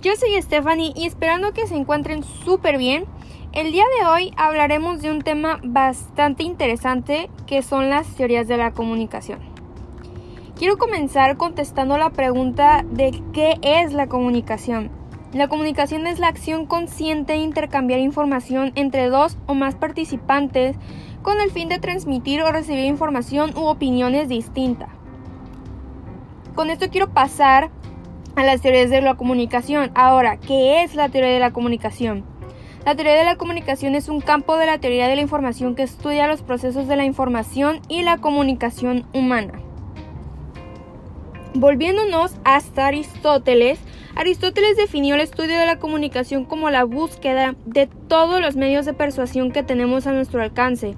Yo soy Stephanie y esperando que se encuentren súper bien, el día de hoy hablaremos de un tema bastante interesante que son las teorías de la comunicación. Quiero comenzar contestando la pregunta de qué es la comunicación. La comunicación es la acción consciente de intercambiar información entre dos o más participantes con el fin de transmitir o recibir información u opiniones distintas. Con esto quiero pasar a las teorías de la comunicación. Ahora, ¿qué es la teoría de la comunicación? La teoría de la comunicación es un campo de la teoría de la información que estudia los procesos de la información y la comunicación humana. Volviéndonos hasta Aristóteles, Aristóteles definió el estudio de la comunicación como la búsqueda de todos los medios de persuasión que tenemos a nuestro alcance.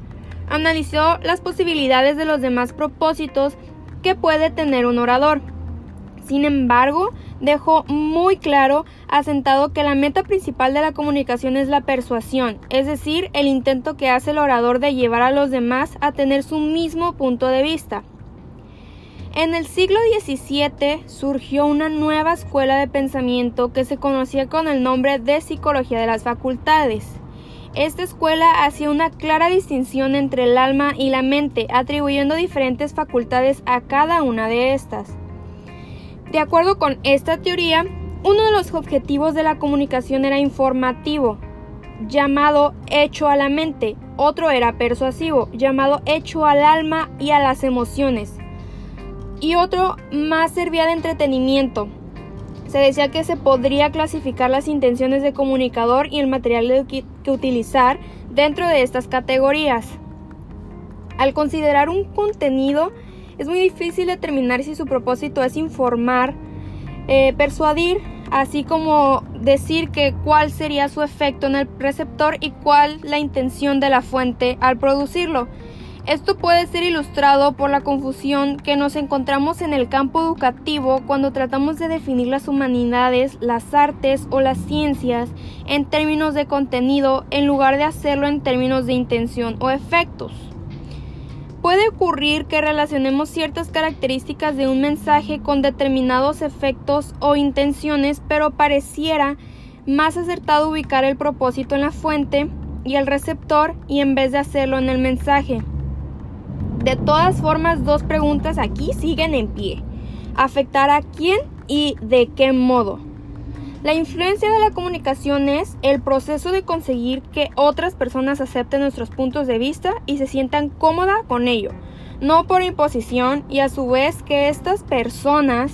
Analizó las posibilidades de los demás propósitos que puede tener un orador. Sin embargo, dejó muy claro asentado que la meta principal de la comunicación es la persuasión, es decir, el intento que hace el orador de llevar a los demás a tener su mismo punto de vista. En el siglo XVII surgió una nueva escuela de pensamiento que se conocía con el nombre de psicología de las facultades. Esta escuela hacía una clara distinción entre el alma y la mente, atribuyendo diferentes facultades a cada una de estas. De acuerdo con esta teoría, uno de los objetivos de la comunicación era informativo, llamado hecho a la mente, otro era persuasivo, llamado hecho al alma y a las emociones, y otro más servía de entretenimiento. Se decía que se podría clasificar las intenciones de comunicador y el material que, utilizar dentro de estas categorías. Al considerar un contenido, es muy difícil determinar si su propósito es informar, eh, persuadir, así como decir que cuál sería su efecto en el receptor y cuál la intención de la fuente al producirlo. Esto puede ser ilustrado por la confusión que nos encontramos en el campo educativo cuando tratamos de definir las humanidades, las artes o las ciencias en términos de contenido en lugar de hacerlo en términos de intención o efectos. Puede ocurrir que relacionemos ciertas características de un mensaje con determinados efectos o intenciones, pero pareciera más acertado ubicar el propósito en la fuente y el receptor y en vez de hacerlo en el mensaje. De todas formas, dos preguntas aquí siguen en pie. ¿Afectar a quién y de qué modo? La influencia de la comunicación es el proceso de conseguir que otras personas acepten nuestros puntos de vista y se sientan cómodas con ello, no por imposición y a su vez que estas personas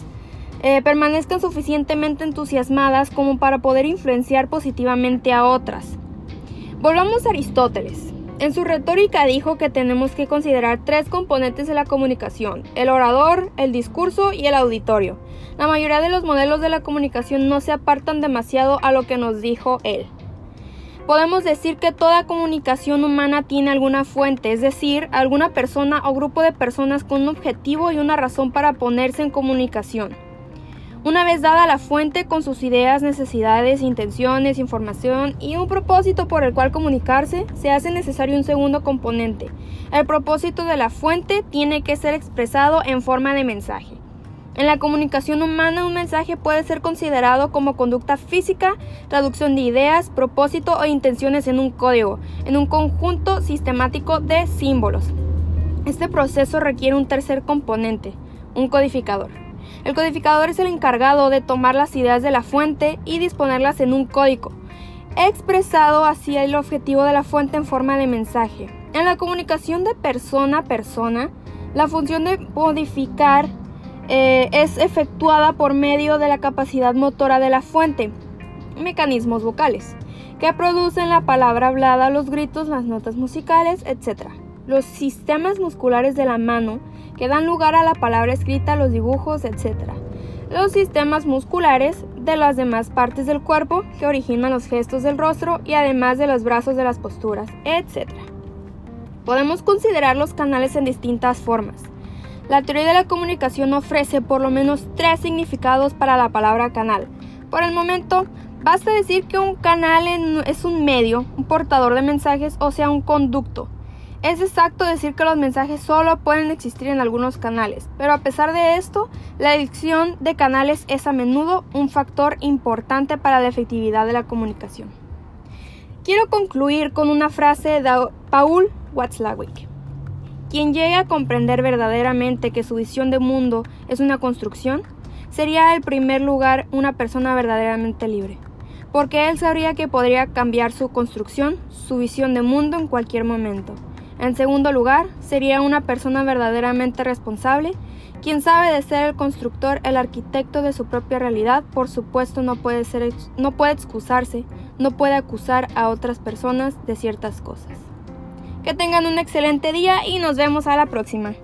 eh, permanezcan suficientemente entusiasmadas como para poder influenciar positivamente a otras. Volvamos a Aristóteles. En su retórica dijo que tenemos que considerar tres componentes de la comunicación, el orador, el discurso y el auditorio. La mayoría de los modelos de la comunicación no se apartan demasiado a lo que nos dijo él. Podemos decir que toda comunicación humana tiene alguna fuente, es decir, alguna persona o grupo de personas con un objetivo y una razón para ponerse en comunicación. Una vez dada la fuente con sus ideas, necesidades, intenciones, información y un propósito por el cual comunicarse, se hace necesario un segundo componente. El propósito de la fuente tiene que ser expresado en forma de mensaje. En la comunicación humana un mensaje puede ser considerado como conducta física, traducción de ideas, propósito o intenciones en un código, en un conjunto sistemático de símbolos. Este proceso requiere un tercer componente, un codificador. El codificador es el encargado de tomar las ideas de la fuente y disponerlas en un código, expresado así el objetivo de la fuente en forma de mensaje. En la comunicación de persona a persona, la función de modificar eh, es efectuada por medio de la capacidad motora de la fuente, mecanismos vocales, que producen la palabra hablada, los gritos, las notas musicales, etc. Los sistemas musculares de la mano que dan lugar a la palabra escrita, los dibujos, etc. Los sistemas musculares de las demás partes del cuerpo que originan los gestos del rostro y además de los brazos de las posturas, etc. Podemos considerar los canales en distintas formas. La teoría de la comunicación ofrece por lo menos tres significados para la palabra canal. Por el momento, basta decir que un canal es un medio, un portador de mensajes, o sea, un conducto Es exacto decir que los mensajes solo pueden existir en algunos canales, pero a pesar de esto, la elección de canales es a menudo un factor importante para la efectividad de la comunicación. Quiero concluir con una frase de Paul Watzlawick. Quien llegue a comprender verdaderamente que su visión de mundo es una construcción, sería en primer lugar una persona verdaderamente libre, porque él sabría que podría cambiar su construcción, su visión de mundo en cualquier momento en segundo lugar, sería una persona verdaderamente responsable, quien sabe de ser el constructor, el arquitecto de su propia realidad, por supuesto no puede, ser, no puede excusarse, no puede acusar a otras personas de ciertas cosas. Que tengan un excelente día y nos vemos a la próxima.